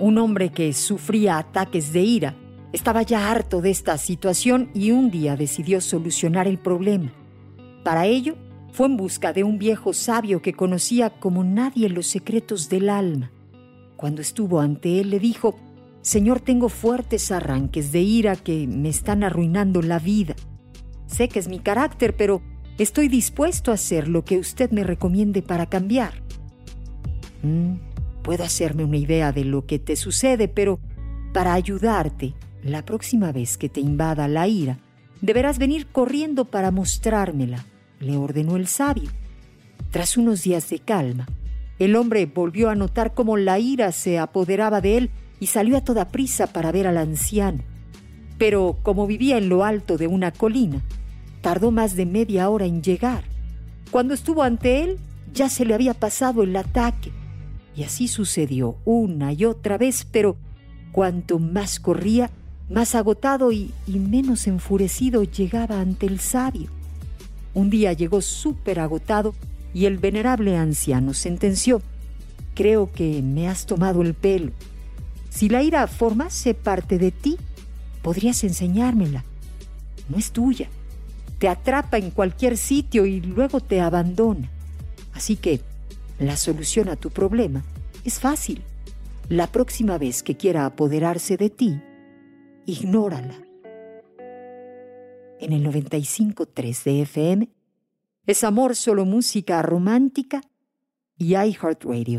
un hombre que sufría ataques de ira. Estaba ya harto de esta situación y un día decidió solucionar el problema. Para ello, fue en busca de un viejo sabio que conocía como nadie los secretos del alma. Cuando estuvo ante él le dijo, Señor, tengo fuertes arranques de ira que me están arruinando la vida. Sé que es mi carácter, pero estoy dispuesto a hacer lo que usted me recomiende para cambiar. Mm, puedo hacerme una idea de lo que te sucede, pero para ayudarte, la próxima vez que te invada la ira, deberás venir corriendo para mostrármela le ordenó el sabio. Tras unos días de calma, el hombre volvió a notar cómo la ira se apoderaba de él y salió a toda prisa para ver al anciano. Pero como vivía en lo alto de una colina, tardó más de media hora en llegar. Cuando estuvo ante él, ya se le había pasado el ataque. Y así sucedió una y otra vez, pero cuanto más corría, más agotado y, menos enfurecido llegaba ante el sabio. Un día llegó súper agotado y el venerable anciano sentenció, creo que me has tomado el pelo. Si la ira formase parte de ti, podrías enseñármela. No es tuya. Te atrapa en cualquier sitio y luego te abandona. Así que la solución a tu problema es fácil. La próxima vez que quiera apoderarse de ti, ignórala en el 95.3 de FM, es Amor Solo Música Romántica y iHeartRadio.